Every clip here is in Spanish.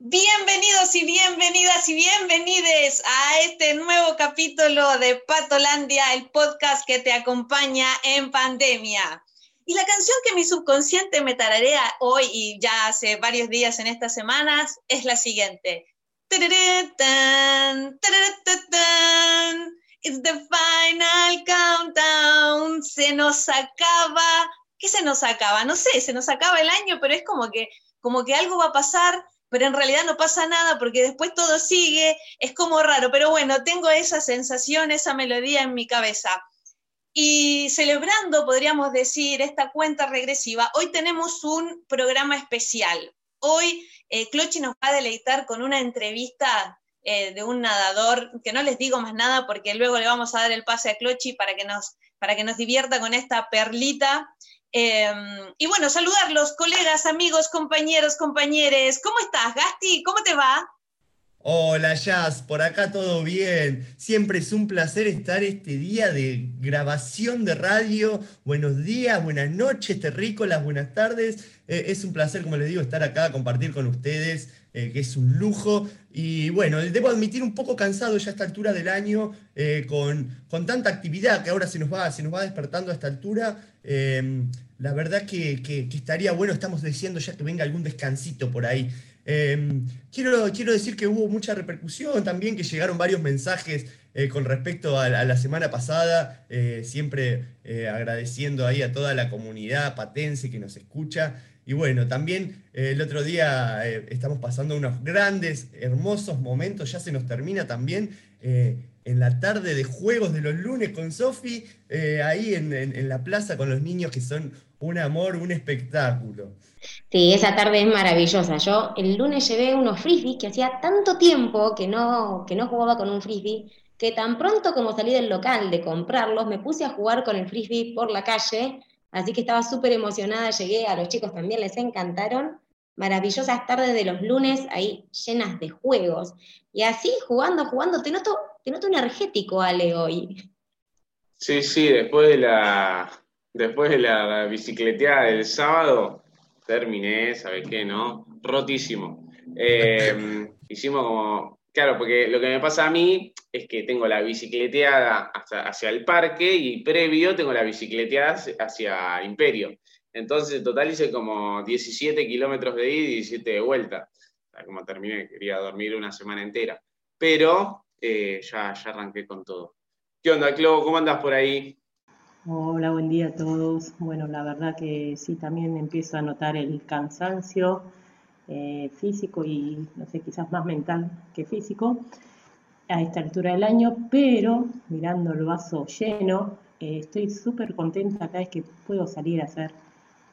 Bienvenidos y bienvenidas y bienvenides a este nuevo capítulo de Patolandia, el podcast que te acompaña en pandemia. Y la canción que mi subconsciente me tararea hoy y ya hace varios días en estas semanas es la siguiente. It's the final countdown. Se nos acaba. ¿Qué se nos acaba? No sé, se nos acaba el año, pero es como que, como que algo va a pasar, pero en realidad no pasa nada porque después todo sigue. Es como raro, pero bueno, tengo esa sensación, esa melodía en mi cabeza. Y celebrando, podríamos decir, esta cuenta regresiva, hoy tenemos un programa especial. Hoy eh, Clochi nos va a deleitar con una entrevista eh, de un nadador, que no les digo más nada porque luego le vamos a dar el pase a Clochi para que nos, para que nos divierta con esta perlita. Em, y bueno, saludarlos, colegas, amigos, compañeros, compañeres. ¿Cómo estás, Gasti? ¿Cómo te va? Hola Jazz, por acá todo bien. Siempre es un placer estar este día de grabación de radio. Buenos días, buenas noches, terrícolas, buenas tardes. Eh, es un placer, como les digo, estar acá, compartir con ustedes, eh, que es un lujo. Y bueno, debo admitir un poco cansado ya a esta altura del año, eh, con, con, tanta actividad que ahora se nos va, se nos va despertando a esta altura. La verdad que, que estaría bueno, estamos diciendo ya que venga algún descansito por ahí. Em, quiero, quiero decir que hubo mucha repercusión también, que llegaron varios mensajes eh, con respecto a, la semana pasada, eh, siempre eh, agradeciendo ahí a toda la comunidad patense que nos escucha. Y bueno, también el otro día estamos pasando unos grandes, hermosos momentos, ya se nos termina también en la tarde de juegos de los lunes con Sofi, ahí en la plaza con los niños que son un amor, un espectáculo. Sí, esa tarde es maravillosa. Yo el lunes llevé unos frisbees que hacía tanto tiempo que no, que no jugaba con un frisbee, que tan pronto como salí del local de comprarlos, me puse a jugar con el frisbee por la calle, así que estaba súper emocionada, llegué, a los chicos también les encantaron. Maravillosas tardes de los lunes ahí llenas de juegos. Y así, jugando, jugando, te noto, te noto energético, Ale, hoy. Sí, sí, después de la, después de la bicicleteada del sábado, terminé, ¿sabes qué? ¿No? Rotísimo. Eh, hicimos como, claro, porque lo que me pasa a mí es que tengo la bicicleteada hacia el parque y previo tengo la bicicleteada hacia Imperio. Entonces, en total hice como 17 kilómetros de ida y 17 de vuelta. O sea, como terminé, quería dormir una semana entera. Pero eh, ya, ya arranqué con todo. ¿Qué onda, Clo? ¿Cómo andas por ahí? Hola, buen día a todos. Bueno, la verdad que sí, también empiezo a notar el cansancio eh, físico y, no sé, quizás más mental que físico a esta altura del año, pero mirando el vaso lleno, eh, estoy súper contenta cada vez que puedo salir a hacer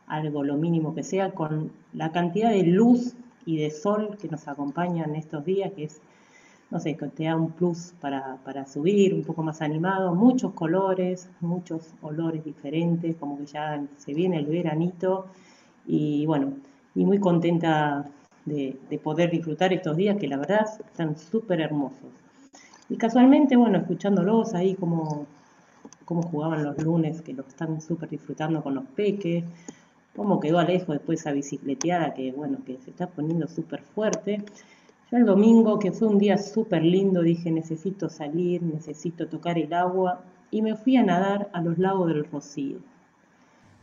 algo, lo mínimo que sea, con la cantidad de luz y de sol que nos acompañan estos días, que es no sé, que te da un plus para, subir, un poco más animado, muchos colores, muchos olores diferentes, como que ya se viene el veranito y bueno, y muy contenta de, poder disfrutar estos días que la verdad están súper hermosos. Y casualmente, bueno, escuchándolos ahí como, como jugaban los lunes, que lo están súper disfrutando con los peques, cómo quedó Alejo después esa bicicleteada que, bueno, que se está poniendo súper fuerte. Yo el domingo, que fue un día súper lindo, dije, necesito salir, necesito tocar el agua, y me fui a nadar a los lagos del Rocío.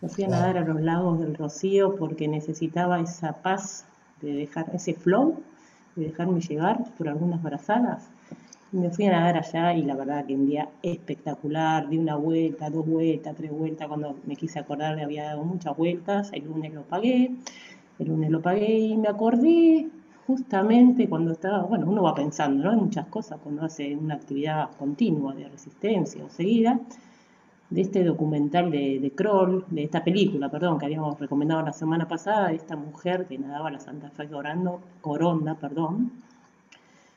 Me fui a nadar a los lagos del Rocío porque necesitaba esa paz de dejar, ese flow, de dejarme llevar por algunas brazadas. Y me fui a nadar allá y la verdad que un día espectacular, di una vuelta, dos vueltas, tres vueltas, cuando me quise acordar le había dado muchas vueltas, el lunes lo pagué, el lunes lo pagué y me acordé justamente cuando estaba, bueno, uno va pensando, ¿no? Hay muchas cosas cuando hace una actividad continua de resistencia o seguida, de este documental de, de Kroll, de esta película, perdón, que habíamos recomendado la semana pasada, de esta mujer que nadaba la Santa Fe Corando, Coronda, perdón,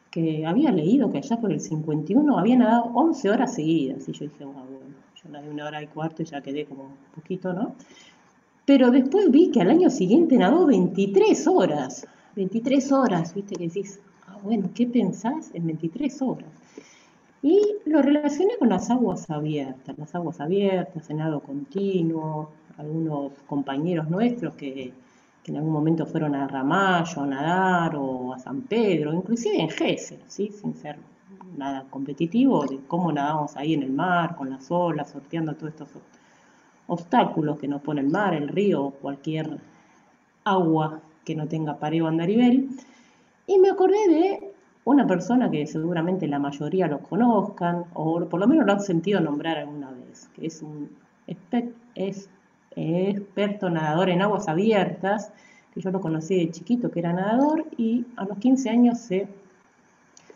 que había leído que allá por el 51 había nadado 11 horas seguidas, y yo dije, bueno, bueno yo nadé una hora y cuarto y ya quedé como un poquito, ¿no? Pero después vi que al año siguiente nadó 23 horas. 23 horas, viste que decís, ah, bueno, ¿qué pensás en 23 horas? Y lo relacioné con las aguas abiertas, las aguas abiertas, en continuo, algunos compañeros nuestros que, en algún momento fueron a Ramallo a nadar o a San Pedro, inclusive en Gesell, ¿sí? sin ser nada competitivo, de cómo nadamos ahí en el mar, con las olas, sorteando todos estos obstáculos que nos pone el mar, el río, cualquier agua que no tenga pared o andarivel. Y me acordé de una persona que seguramente la mayoría lo conozcan, o por lo menos lo han sentido nombrar alguna vez, que es un es experto nadador en aguas abiertas, que yo lo conocí de chiquito, que era nadador, y a los 15 años se,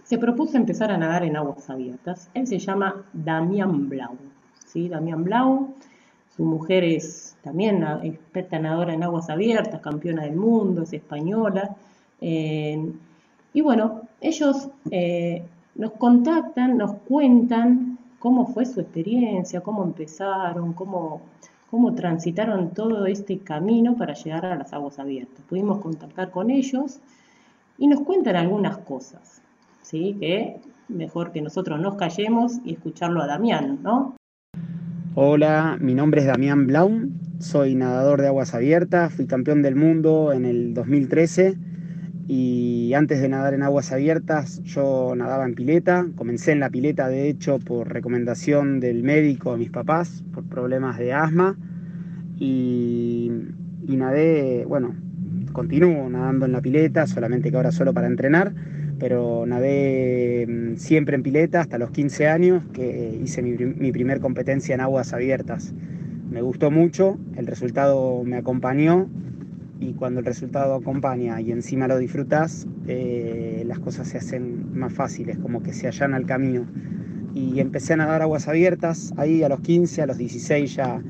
se propuso empezar a nadar en aguas abiertas. Él se llama Damián Blau. ¿sí? Damián Blau, su mujer es también experta nadadora en aguas abiertas, campeona del mundo, es española. Eh, y bueno, ellos eh, nos contactan, nos cuentan cómo fue su experiencia, cómo empezaron, cómo cómo transitaron todo este camino para llegar a las aguas abiertas. Pudimos contactar con ellos y nos cuentan algunas cosas, ¿sí? Que mejor que nosotros nos callemos y escucharlo a Damián, ¿no? Hola, mi nombre es Damián Blaum, soy nadador de aguas abiertas, fui campeón del mundo en el 2013 y antes de nadar en aguas abiertas yo nadaba en pileta, comencé en la pileta de hecho por recomendación del médico de mis papás por problemas de asma y, nadé, bueno, continúo nadando en la pileta, solamente que ahora solo para entrenar, pero nadé mm, siempre en pileta hasta los 15 años que hice mi, mi primer competencia en aguas abiertas. Me gustó mucho, el resultado me acompañó y cuando el resultado acompaña y encima lo disfrutas, eh, las cosas se hacen más fáciles, como que se allana el camino. Y empecé a nadar aguas abiertas, ahí a los 15, a los 16 ya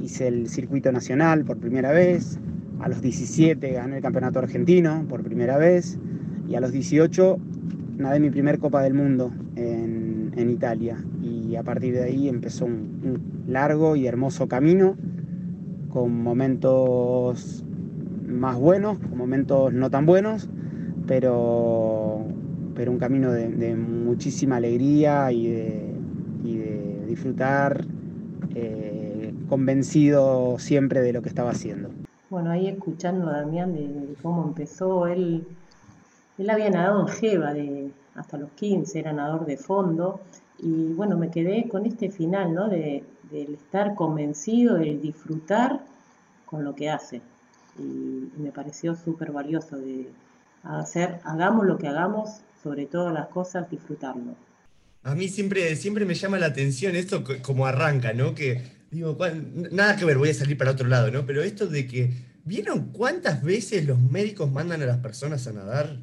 hice el circuito nacional por primera vez, a los 17 gané el campeonato argentino por primera vez y a los 18 nadé mi primer Copa del Mundo en, en Italia y a partir de ahí empezó un, un largo y hermoso camino con momentos más buenos, con momentos no tan buenos, pero, pero un camino de, muchísima alegría y de, disfrutar eh, convencido siempre de lo que estaba haciendo. Bueno, ahí escuchando a Damián de, cómo empezó, él, él había nadado en Jeva de, hasta los 15, era nadador de fondo, y bueno, me quedé con este final, ¿no? De, del estar convencido, de disfrutar con lo que hace y, me pareció súper valioso de hacer, hagamos lo que hagamos, sobre todas las cosas, disfrutarlo. A mí siempre, siempre me llama la atención esto como arranca, ¿no? Que digo, nada que ver, voy a salir para otro lado, ¿no? Pero esto de que, ¿vieron cuántas veces los médicos mandan a las personas a nadar?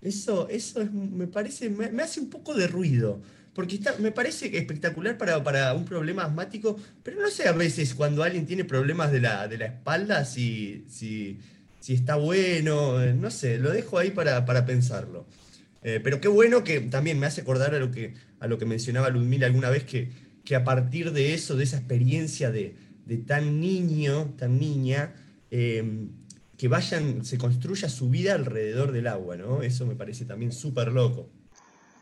Eso, eso me parece, me hace un poco de ruido porque me parece espectacular para, para, un problema asmático, pero no sé a veces cuando alguien tiene problemas de la, de la espalda si, si, está bueno, eh, no sé, lo dejo ahí para, para pensarlo. Eh, pero qué bueno que también me hace acordar a lo que, a lo que mencionaba Ludmila alguna vez, que, que a partir de eso, de esa experiencia de, de tan niño, tan niña, eh, que vayan, se construya su vida alrededor del agua, ¿no? Eso me parece también súper loco.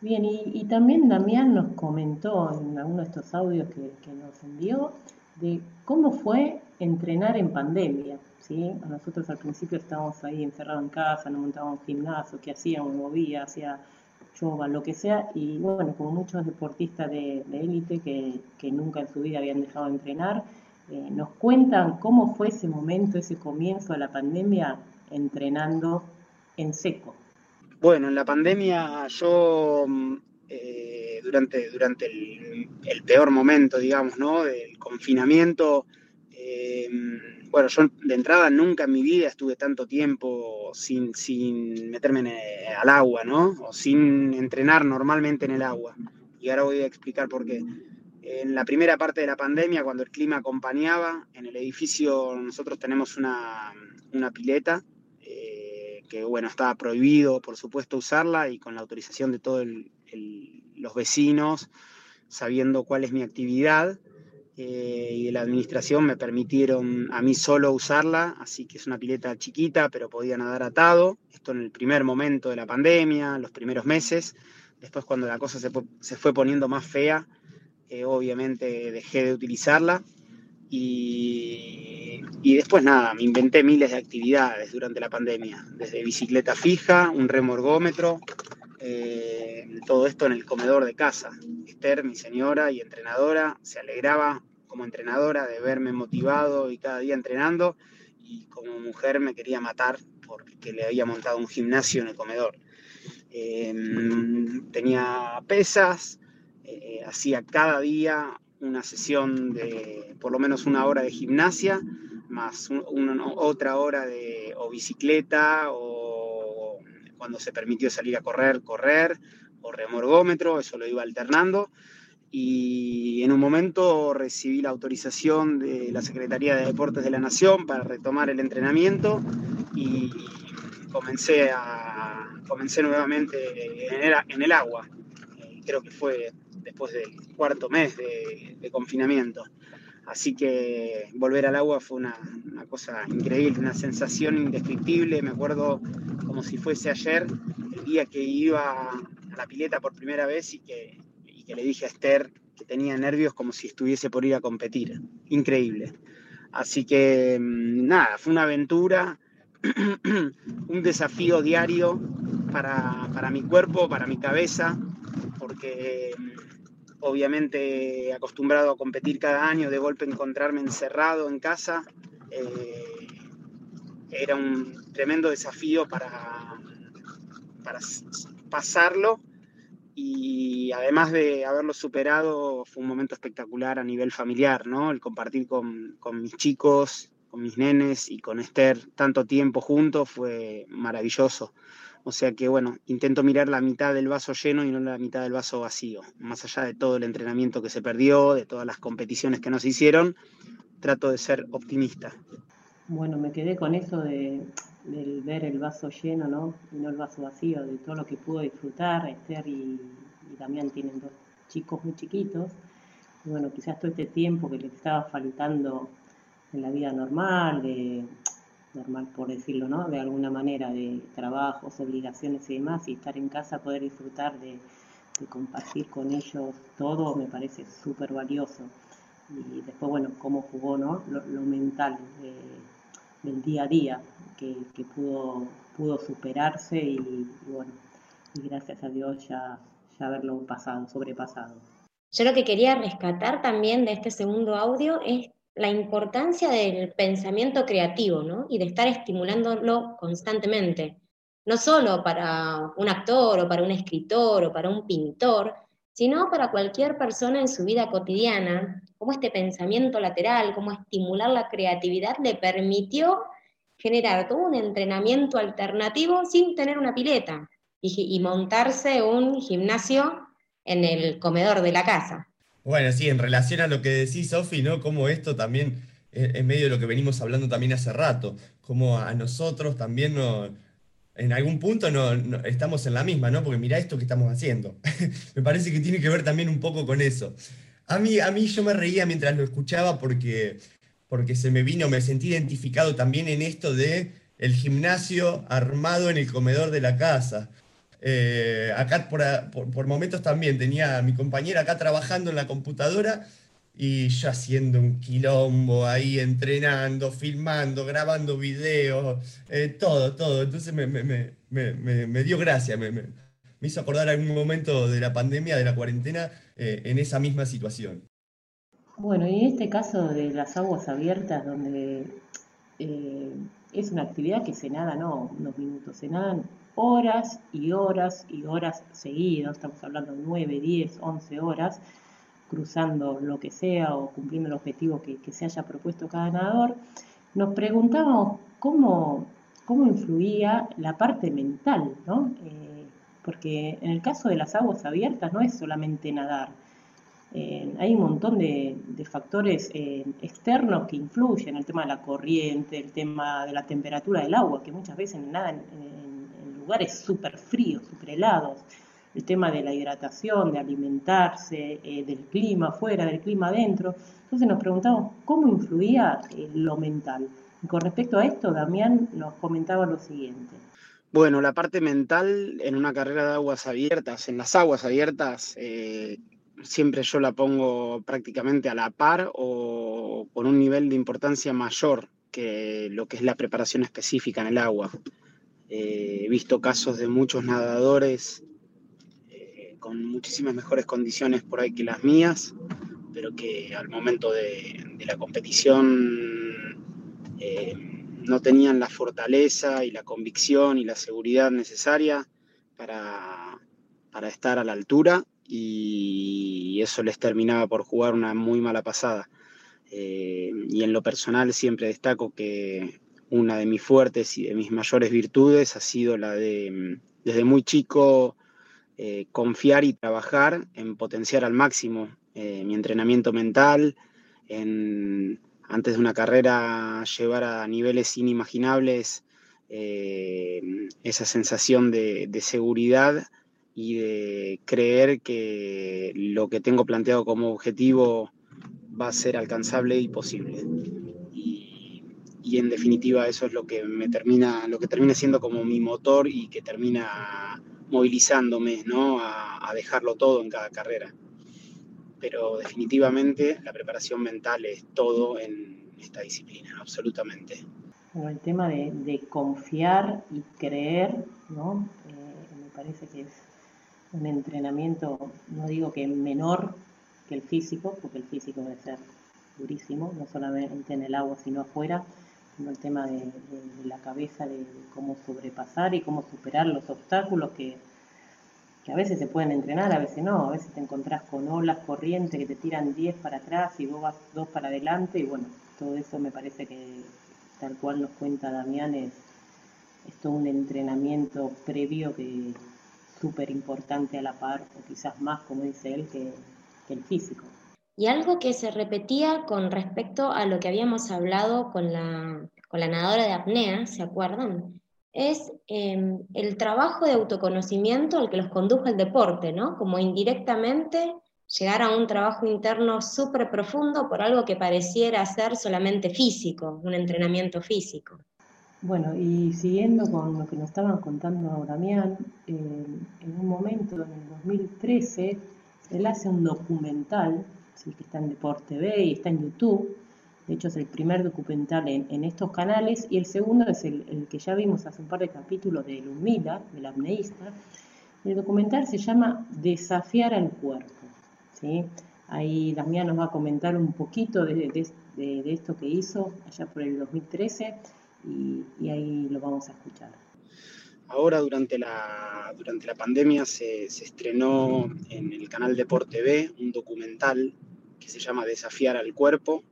Bien, y, también Damián nos comentó en alguno de estos audios que, nos envió de cómo fue entrenar en pandemia. ¿sí? Nosotros al principio estábamos ahí encerrados en casa, no montábamos gimnasio, qué hacíamos, movía, hacía yoga, lo que sea, y bueno, como muchos deportistas de élite que, nunca en su vida habían dejado de entrenar, eh, nos cuentan cómo fue ese momento, ese comienzo de la pandemia entrenando en seco. Bueno, en la pandemia yo mm, eh, durante, durante el, peor momento, digamos, ¿no? Del confinamiento, eh, bueno, yo de entrada nunca en mi vida estuve tanto tiempo sin, sin meterme al agua, ¿no? O sin entrenar normalmente en el agua. Y ahora voy a explicar por qué. En la primera parte de la pandemia, cuando el clima acompañaba, en el edificio nosotros tenemos una, una pileta que bueno, estaba prohibido, por supuesto, usarla y con la autorización de todos los vecinos, sabiendo cuál es mi actividad, eh, y de la administración me permitieron a mí solo usarla, así que es una pileta chiquita, pero podía nadar atado. Esto en el primer momento de la pandemia, los primeros meses. Después cuando la cosa se, fue poniendo más fea, eh, obviamente dejé de utilizarla y y después nada, me inventé miles de actividades durante la pandemia, desde bicicleta fija, un remorgómetro, eh, todo esto en el comedor de casa. Esther, mi señora y entrenadora, se alegraba como entrenadora de verme motivado y cada día entrenando y como mujer me quería matar porque le había montado un gimnasio en el comedor. Em, tenía pesas, eh, hacía cada día una sesión de por lo menos una hora de gimnasia, más otra hora de o bicicleta o cuando se permitió salir a correr, correr, o remorgómetro, eso lo iba alternando. Y en un momento recibí la autorización de la Secretaría de Deportes de la Nación para retomar el entrenamiento y comencé, a, comencé nuevamente en el, en el agua. Eh, creo que fue después del cuarto mes de, confinamiento. Así que volver al agua fue una, cosa increíble, una sensación indescriptible. Me acuerdo como si fuese ayer, el día que iba a la pileta por primera vez y que, y que le dije a Esther que tenía nervios como si estuviese por ir a competir. Increíble. Así que mm, nada, fue una aventura, un desafío diario para, para mi cuerpo, para mi cabeza, porque obviamente acostumbrado a competir cada año, de golpe encontrarme encerrado en casa, eh, era un tremendo desafío para, para pasarlo y además de haberlo superado, fue un momento espectacular a nivel familiar, ¿no? El compartir con, con mis chicos, con mis nenes y con Esther tanto tiempo juntos fue maravilloso. O sea que, bueno, intento mirar la mitad del vaso lleno y no la mitad del vaso vacío. Más allá de todo el entrenamiento que se perdió, de todas las competiciones que nos hicieron, trato de ser optimista. Bueno, me quedé con eso de, ver el vaso lleno, ¿no? Y no el vaso vacío, de todo lo que pudo disfrutar. Esther y, y Damián tienen dos chicos muy chiquitos. Y bueno, quizás todo este tiempo que les estaba faltando en la vida normal, de normal por decirlo, ¿no? De alguna manera, de trabajos, obligaciones y demás, y estar en casa, poder disfrutar de, compartir con ellos todo, me parece súper valioso. Y después, bueno, cómo jugó, ¿no? Lo, mental del día a día, que, pudo, pudo superarse y, bueno, y gracias a Dios ya, ya haberlo pasado, sobrepasado. Yo lo que quería rescatar también de este segundo audio es la importancia del pensamiento creativo ¿no? y de estar estimulándolo constantemente, no solo para un actor o para un escritor o para un pintor, sino para cualquier persona en su vida cotidiana, como este pensamiento lateral, como estimular la creatividad le permitió generar todo un entrenamiento alternativo sin tener una pileta y montarse un gimnasio en el comedor de la casa. Bueno, sí, en relación a lo que decís, Sofi, ¿no? Como esto también, en medio de lo que venimos hablando también hace rato, como a nosotros también no, en algún punto no, estamos en la misma, ¿no? Porque mira esto que estamos haciendo. me parece que tiene que ver también un poco con eso. A mí, a mí yo me reía mientras lo escuchaba porque, porque se me vino, me sentí identificado también en esto de el gimnasio armado en el comedor de la casa. Eh, acá por, momentos también tenía a mi compañera acá trabajando en la computadora y yo haciendo un quilombo ahí, entrenando, filmando, grabando videos, eh, todo, todo. Entonces me, dio gracia, me, hizo acordar algún momento de la pandemia, de la cuarentena, eh, en esa misma situación. Bueno, y en este caso de las aguas abiertas, donde es una actividad que se nada, no unos minutos, se nadan horas y horas y horas seguidas, estamos hablando de 9, 10, 11 horas, cruzando lo que sea o cumpliendo el objetivo que, se haya propuesto cada nadador, nos preguntamos cómo, cómo influía la parte mental, ¿no? Eh, porque en el caso de las aguas abiertas no es solamente nadar, eh, hay un montón de, factores eh, externos que influyen, el tema de la corriente, el tema de la temperatura del agua, que muchas veces nada en lugares súper fríos, súper helados, el tema de la hidratación, de alimentarse, eh, del clima afuera, del clima adentro. Entonces nos preguntamos cómo influía eh, lo mental. Y con respecto a esto, Damián nos comentaba lo siguiente. Bueno, la parte mental en una carrera de aguas abiertas, en las aguas abiertas, eh, siempre yo la pongo prácticamente a la par o con un nivel de importancia mayor que lo que es la preparación específica en el agua. Eh, he visto casos de muchos nadadores eh, con muchísimas mejores condiciones por ahí que las mías, pero que al momento de, la competición eh, no tenían la fortaleza y la convicción y la seguridad necesaria para, para estar a la altura y eso les terminaba por jugar una muy mala pasada. Y en lo personal siempre destaco que una de mis fuertes y de mis mayores virtudes ha sido la de, mm, desde muy chico, eh, confiar y trabajar en potenciar al máximo eh, mi entrenamiento mental, en antes de una carrera llevar a niveles inimaginables esa sensación de, de seguridad y de creer que lo que tengo planteado como objetivo va a ser alcanzable y posible. Y, en definitiva eso es lo que me termina, lo que termina siendo como mi motor y que termina movilizándome ¿no? a, dejarlo todo en cada carrera. Pero definitivamente la preparación mental es todo en esta disciplina, absolutamente. Bueno, el tema de, confiar y creer, ¿no? Eh, me parece que es un entrenamiento, no digo que menor que el físico, porque el físico debe ser durísimo, no solamente en el agua, sino afuera, el tema de, la cabeza, de, cómo sobrepasar y cómo superar los obstáculos que, que, a veces se pueden entrenar, a veces no, a veces te encontrás con olas, corrientes que te tiran 10 para atrás y vos vas 2 para adelante y bueno, todo eso me parece que tal cual nos cuenta Damián es, es todo un entrenamiento previo que súper importante a la par, o quizás más, como dice él, que, el físico. Y algo que se repetía con respecto a lo que habíamos hablado con la, con nadadora de apnea, ¿se acuerdan? Es em, el trabajo de autoconocimiento al que los condujo el deporte, ¿no? Como indirectamente llegar a un trabajo interno súper profundo por algo que pareciera ser solamente físico, un entrenamiento físico. Bueno, y siguiendo con lo que nos estaban contando Damián, eh, en un momento, en el 2013, él hace un documental, ¿sí? que está en Deporte TV y está en YouTube. De hecho, es el primer documental en, estos canales. Y el segundo es el, que ya vimos hace un par de capítulos de Lumila, del apneísta. El documental se llama Desafiar al cuerpo. ¿sí? Ahí Damián nos va a comentar un poquito de, esto que hizo allá por el 2013 y, ahí lo vamos a escuchar. Ahora durante la, durante la pandemia se, estrenó en el canal Deporte TV un documental que se llama Desafiar al Cuerpo,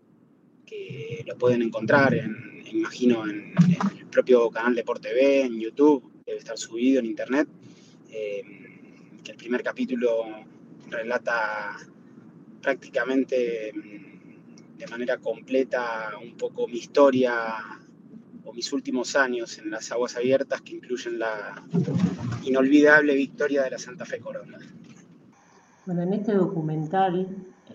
que lo pueden encontrar, en, imagino, en, el propio canal Deporte TV, en YouTube, debe estar subido en internet. Eh, que el primer capítulo relata prácticamente mm, de manera completa un poco mi historia o mis últimos años en las aguas abiertas que incluyen la inolvidable victoria de la Santa Fe Corona. Bueno, en este documental,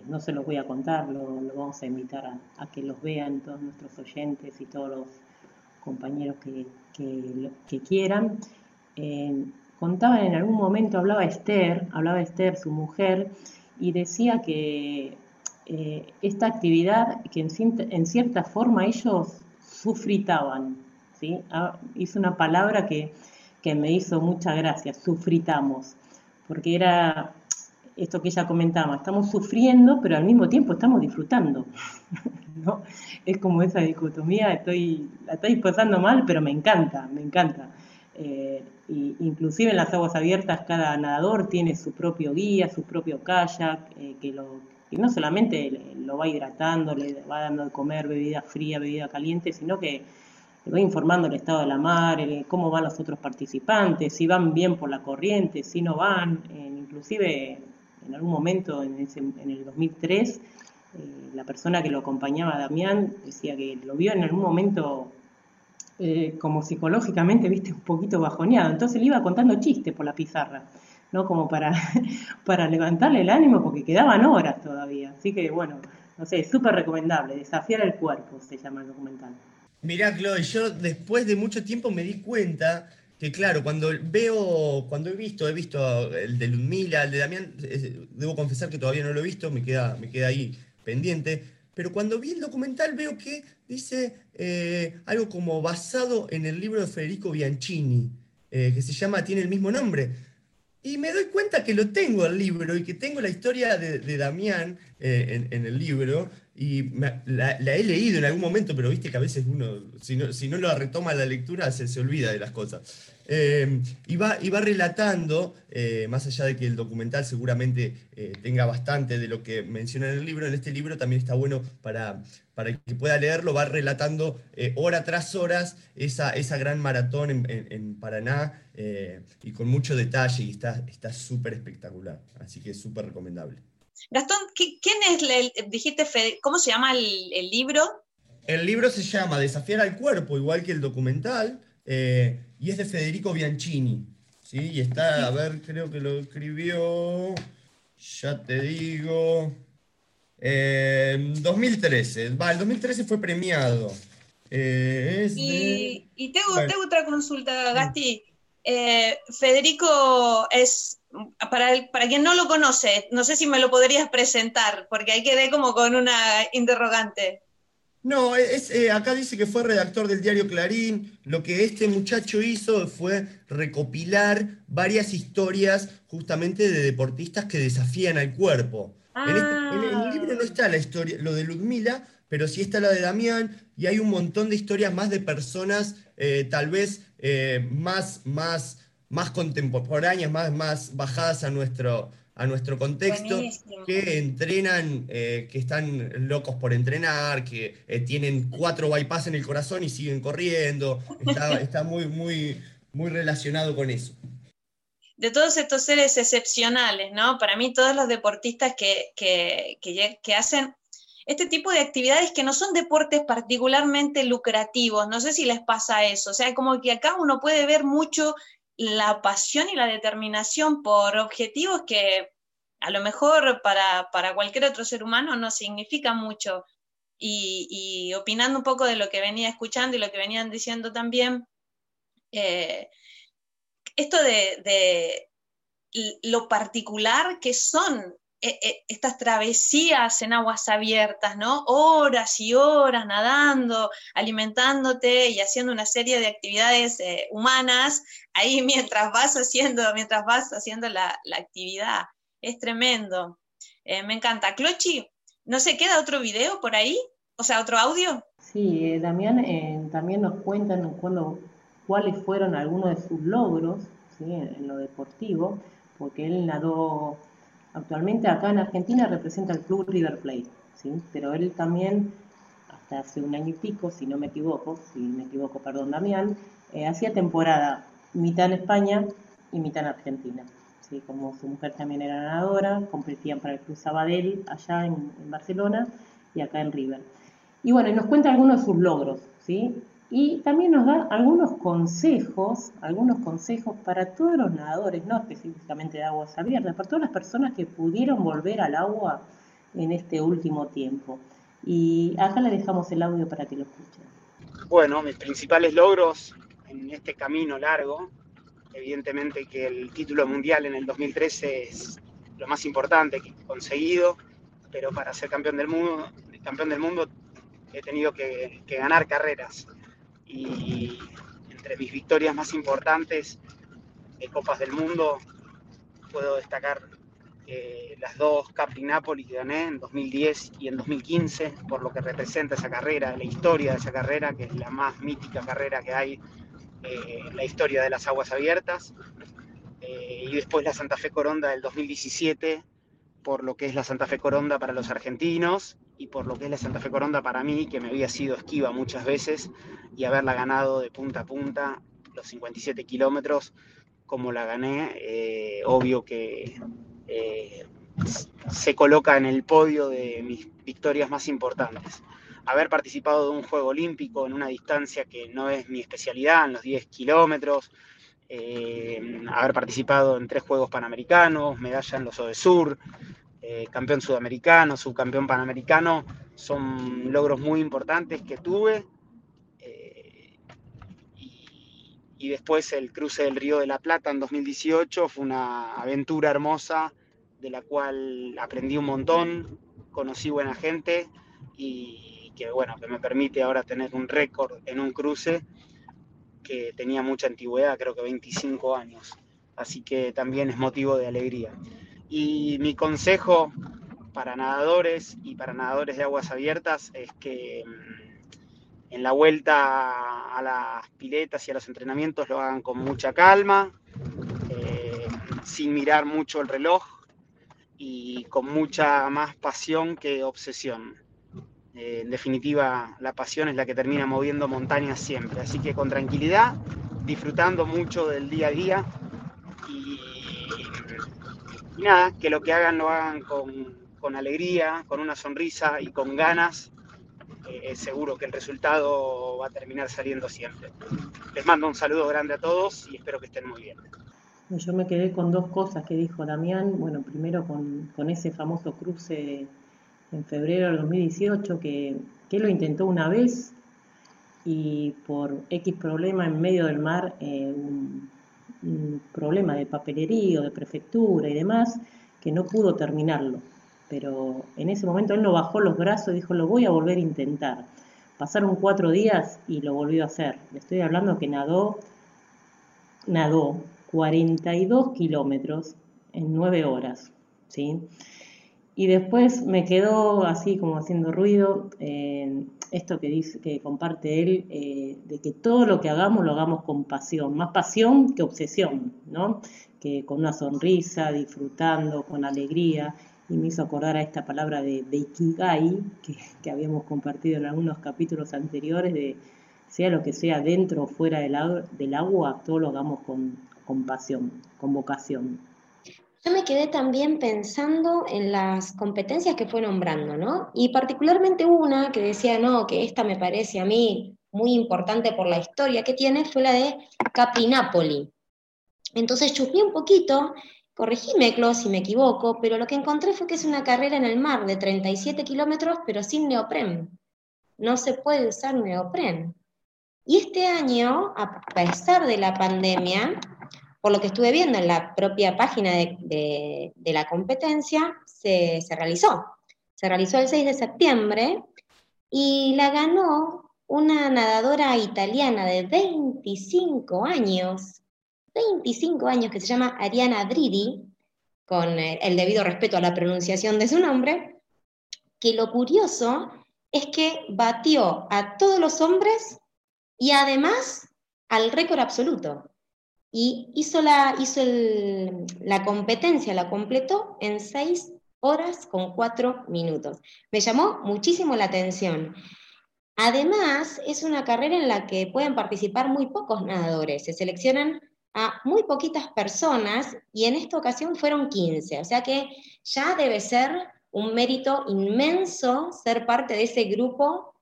no se los voy a contar, lo, vamos a invitar a, que los vean todos nuestros oyentes y todos los compañeros que, que, quieran. Eh, contaban en algún momento, hablaba Esther, hablaba Esther, su mujer, y decía que eh, esta actividad, que en, cierta forma ellos sufritaban. ¿sí? Ah, hizo una palabra que, me hizo mucha gracia, sufritamos, porque era esto que ella comentaba, estamos sufriendo, pero al mismo tiempo estamos disfrutando. ¿no? Es como esa dicotomía, estoy, la estoy pasando mal, pero me encanta, me encanta. Eh, inclusive en las aguas abiertas cada nadador tiene su propio guía, su propio kayak, eh, que, lo, y no solamente lo va hidratando, le va dando de comer bebida fría, bebida caliente, sino que le va informando el estado de la mar, cómo van los otros participantes, si van bien por la corriente, si no van, inclusive en algún momento en, el 2003 eh, la persona que lo acompañaba, Damián, decía que lo vio en algún momento eh, como psicológicamente, viste, un poquito bajoneado, entonces le iba contando chistes por la pizarra. ¿no? Como para, para levantarle el ánimo porque quedaban horas todavía. Así que bueno, no sé, súper recomendable. Desafiar el cuerpo se llama el documental. Mirá, Chloe, yo después de mucho tiempo me di cuenta que, claro, cuando veo, cuando he visto, he visto el de Ludmila, el de Damián, debo confesar que todavía no lo he visto, me queda, me queda ahí pendiente, pero cuando vi el documental veo que dice eh, algo como basado en el libro de Federico Bianchini, eh, que se llama, tiene el mismo nombre. Y me doy cuenta que lo tengo el libro y que tengo la historia de, Damián eh, en, el libro y la, he leído en algún momento, pero viste que a veces uno, si no, si no lo retoma la lectura, se, se olvida de las cosas. Eh, y, va, relatando, eh, más allá de que el documental seguramente eh, tenga bastante de lo que menciona en el libro, en este libro también está bueno para, para el que pueda leerlo, va relatando hora tras horas esa, esa gran maratón en, Paraná y con mucho detalle y está súper espectacular, así que súper recomendable. Gastón, ¿quién es, el, dijiste, cómo se llama el, el libro? El libro se llama Desafiar al cuerpo, igual que el documental. Eh, y es de Federico Bianchini. ¿sí? Y está, a ver, creo que lo escribió, ya te digo, en 2013. Va, el 2013 fue premiado. Eh, y, tengo, otra consulta, Gasti. Eh, Federico es, para, para quien no lo conoce, no sé si me lo podrías presentar, porque ahí quedé como con una interrogante. No, es, eh, acá dice que fue redactor del diario Clarín. Lo que este muchacho hizo fue recopilar varias historias justamente de deportistas que desafían al cuerpo. En, el ah. libro no está la historia, lo de Ludmila, pero sí está la de Damián, y hay un montón de historias más de personas eh, tal vez eh, más, más, más contemporáneas, más, más bajadas a nuestro, a nuestro contexto, que entrenan, eh, que están locos por entrenar, que eh, tienen cuatro bypass en el corazón y siguen corriendo. Está, muy, muy, muy relacionado con eso. De todos estos seres excepcionales, ¿no? Para mí todos los deportistas que, que, que hacen este tipo de actividades que no son deportes particularmente lucrativos, no sé si les pasa eso, o sea, como que acá uno puede ver mucho la pasión y la determinación por objetivos que a lo mejor para, cualquier otro ser humano no significa mucho. Y, opinando un poco de lo que venía escuchando y lo que venían diciendo también, eh, esto de, lo particular que son estas travesías en aguas abiertas, ¿no? Horas y horas nadando, alimentándote y haciendo una serie de actividades eh, humanas ahí mientras vas haciendo, mientras vas haciendo la, actividad. Es tremendo. Eh, me encanta. Clochi, ¿no se queda otro video por ahí? O sea, otro audio. Sí, eh, Damián también nos cuentan cuando, cuáles fueron algunos de sus logros en lo deportivo, porque él nadó Actualmente acá en Argentina representa el club River Plate, ¿sí? pero él también, hasta hace un año y pico, si no me equivoco, si me equivoco, perdón, Damián, eh, hacía temporada mitad en España y mitad en Argentina. ¿sí? Como su mujer también era ganadora, competían para el Club Sabadell allá en, Barcelona y acá en River. Y bueno, nos cuenta algunos de sus logros, ¿sí? Y también nos da algunos consejos, algunos consejos para todos los nadadores, no específicamente de aguas abiertas, para todas las personas que pudieron volver al agua en este último tiempo. Y acá le dejamos el audio para que lo escuchen. Bueno, mis principales logros en este camino largo, evidentemente que el título mundial en el 2013 es lo más importante que he conseguido, pero para ser campeón del mundo, campeón del mundo he tenido que, que ganar carreras y entre mis victorias más importantes de Copas del Mundo puedo destacar eh, las dos Capri Napoli que gané en 2010 y en 2015 por lo que representa esa carrera, la historia de esa carrera que es la más mítica carrera que hay eh, la historia de las aguas abiertas. Eh, y después la Santa Fe Coronda del 2017 por lo que es la Santa Fe Coronda para los argentinos y por lo que es la Santa Fe Coronda para mí, que me había sido esquiva muchas veces y haberla ganado de punta a punta los 57 kilómetros como la gané, eh, obvio que eh, se coloca en el podio de mis victorias más importantes. Haber participado de un Juego Olímpico en una distancia que no es mi especialidad, en los 10 kilómetros, eh, haber participado en tres Juegos Panamericanos, medalla en los Sur, eh, campeón sudamericano, subcampeón panamericano, son logros muy importantes que tuve. Eh, y, después el cruce del Río de la Plata en 2018 fue una aventura hermosa de la cual aprendí un montón, conocí buena gente y que bueno, que me permite ahora tener un récord en un cruce que tenía mucha antigüedad, creo que 25 años. Así que también es motivo de alegría. Y mi consejo para nadadores y para nadadores de aguas abiertas es que mm, en la vuelta a las piletas y a los entrenamientos lo hagan con mucha calma, eh, sin mirar mucho el reloj y con mucha más pasión que obsesión. Eh, en definitiva, la pasión es la que termina moviendo montañas siempre. Así que con tranquilidad, disfrutando mucho del día a día nada, que lo que hagan lo hagan con, alegría, con una sonrisa y con ganas. Eh, seguro que el resultado va a terminar saliendo siempre. Les mando un saludo grande a todos y espero que estén muy bien. Yo me quedé con dos cosas que dijo Damián. Bueno, primero con, con ese famoso cruce en febrero del 2018 que, que lo intentó una vez y por X problema en medio del mar, eh, un, problema de papelería, de prefectura y demás, que no pudo terminarlo. Pero en ese momento él no bajó los brazos y dijo, lo voy a volver a intentar. Pasaron cuatro días y lo volvió a hacer. Le estoy hablando que nadó, nadó 42 kilómetros en nueve horas. ¿sí? Y después me quedó así como haciendo ruido eh, esto que dice, que comparte él, eh, de que todo lo que hagamos lo hagamos con pasión, más pasión que obsesión, ¿no? Que con una sonrisa, disfrutando, con alegría, y me hizo acordar a esta palabra de, Ikigai, que, que, habíamos compartido en algunos capítulos anteriores, de sea lo que sea dentro o fuera del, del agua, todo lo hagamos con, con pasión, con vocación. Yo me quedé también pensando en las competencias que fue nombrando, ¿no? Y particularmente una que decía, no, que esta me parece a mí muy importante por la historia que tiene, fue la de Capri-Napoli. Entonces chupé un poquito, corregíme, Clo, si me equivoco, pero lo que encontré fue que es una carrera en el mar de 37 kilómetros, pero sin neopren. No se puede usar neopren. Y este año, a pesar de la pandemia, por lo que estuve viendo en la propia página de, la competencia, se, realizó. Se realizó el 6 de septiembre y la ganó una nadadora italiana de 25 años, 25 años, que se llama Ariana Dridi, con el debido respeto a la pronunciación de su nombre, que lo curioso es que batió a todos los hombres y además al récord absoluto y hizo la, hizo la competencia, la completó en seis horas con cuatro minutos. Me llamó muchísimo la atención. Además, es una carrera en la que pueden participar muy pocos nadadores. Se seleccionan a muy poquitas personas y en esta ocasión fueron 15. O sea que ya debe ser un mérito inmenso ser parte de ese grupo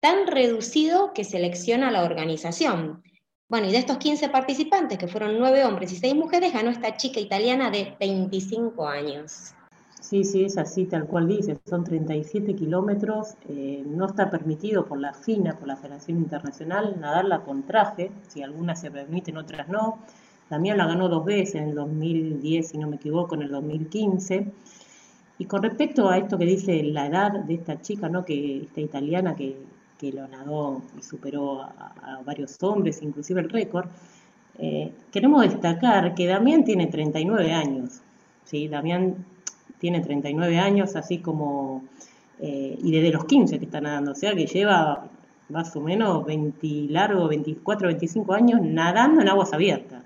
tan reducido que selecciona la organización. Bueno, y de estos 15 participantes, que fueron 9 hombres y 6 mujeres, ganó esta chica italiana de 25 años. Sí, sí, es así, tal cual dice, son 37 kilómetros, eh, no está permitido por la FINA, por la Federación Internacional, nadarla con traje, si algunas se permiten, otras no. También la ganó dos veces, en el 2010, si no me equivoco, en el 2015. Y con respecto a esto que dice la edad de esta chica, ¿no? que esta italiana que que lo nadó y superó a, varios hombres, inclusive el récord, eh, queremos destacar que Damián tiene 39 años. ¿sí? Damián tiene 39 años, así como, eh, y desde los 15 que está nadando, o sea que lleva más o menos 20 largo, 24, 25 años nadando en aguas abiertas.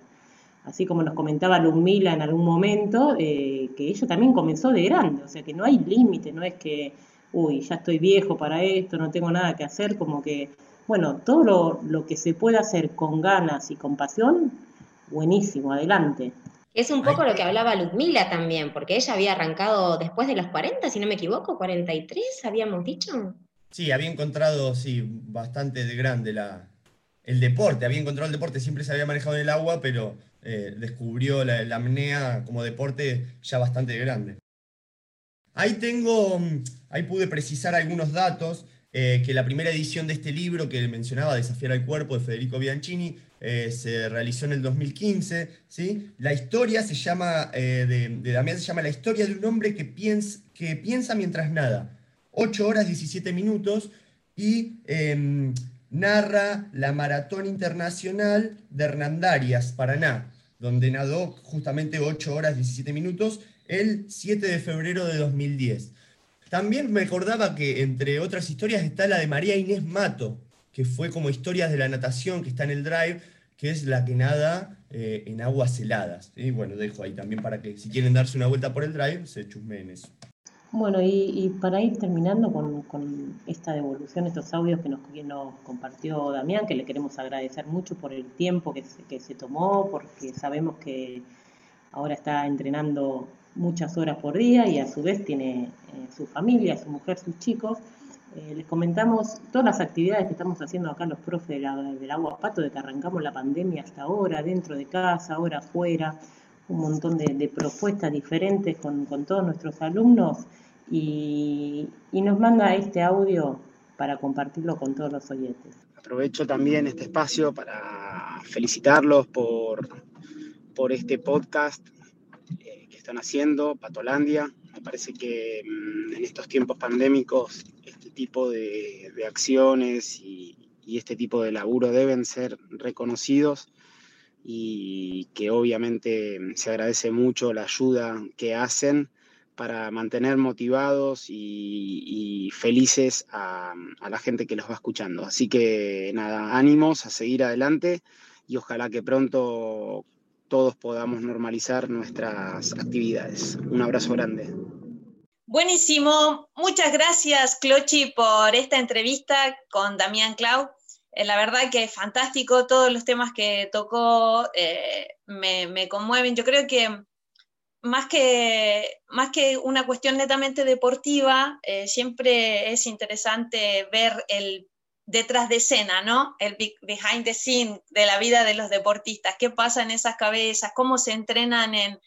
Así como nos comentaba Lumila en algún momento, eh, que ella también comenzó de grande, o sea que no hay límite, no es que uy, ya estoy viejo para esto, no tengo nada que hacer, como que, bueno, todo lo, que se puede hacer con ganas y con pasión, buenísimo, adelante. Es un poco lo que hablaba Ludmila también, porque ella había arrancado después de los 40, si no me equivoco, 43, habíamos dicho. Sí, había encontrado, sí, bastante de grande la, el deporte, había encontrado el deporte, siempre se había manejado en el agua, pero eh, descubrió la, la apnea como deporte ya bastante grande. Ahí tengo, mm, ahí pude precisar algunos datos, eh, que la primera edición de este libro que mencionaba, Desafiar al Cuerpo, de Federico Bianchini, eh, se realizó en el 2015. ¿sí? La historia se llama, eh, de, Damián se llama La historia de un hombre que piensa, que piensa mientras nada. 8 horas 17 minutos y em, narra la Maratón Internacional de Hernandarias, Paraná, donde nadó justamente 8 horas 17 minutos el 7 de febrero de 2010. También me acordaba que entre otras historias está la de María Inés Mato, que fue como historias de la natación que está en el drive, que es la que nada eh, en aguas heladas. Y bueno, dejo ahí también para que si quieren darse una vuelta por el drive, se chusmeen eso. Bueno, y, para ir terminando con, esta devolución, estos audios que nos, nos, compartió Damián, que le queremos agradecer mucho por el tiempo que que se tomó, porque sabemos que ahora está entrenando muchas horas por día y a su vez tiene eh, su familia, su mujer, sus chicos. Eh, les comentamos todas las actividades que estamos haciendo acá los profes del Agua Pato, de que arrancamos la pandemia hasta ahora, dentro de casa, ahora afuera, un montón de, propuestas diferentes con, todos nuestros alumnos y, nos manda este audio para compartirlo con todos los oyentes. Aprovecho también este espacio para felicitarlos por, por este podcast están haciendo, Patolandia. Me parece que mm, en estos tiempos pandémicos este tipo de, acciones y, este tipo de laburo deben ser reconocidos y que obviamente se agradece mucho la ayuda que hacen para mantener motivados y, felices a, a, la gente que los va escuchando. Así que nada, ánimos a seguir adelante y ojalá que pronto todos podamos normalizar nuestras actividades. Un abrazo grande. Buenísimo. Muchas gracias, Clochi, por esta entrevista con Damián Clau. Eh, la verdad que es fantástico, todos los temas que tocó eh, me, conmueven. Yo creo que más que, más que una cuestión netamente deportiva, eh, siempre es interesante ver el detrás de escena, ¿no? El behind the scene de la vida de los deportistas, qué pasa en esas cabezas, cómo se entrenan en,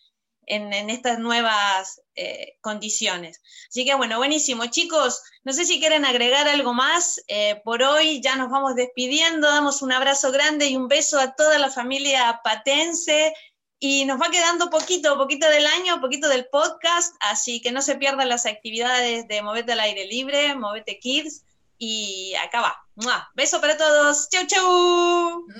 en, estas nuevas eh, condiciones. Así que bueno, buenísimo. Chicos, no sé si quieren agregar algo más. Eh, por hoy ya nos vamos despidiendo. Damos un abrazo grande y un beso a toda la familia patense. Y nos va quedando poquito, poquito del año, poquito del podcast, así que no se pierdan las actividades de Movete al aire libre, Movete Kids, y acá va. Beso para todos. Chau, chau.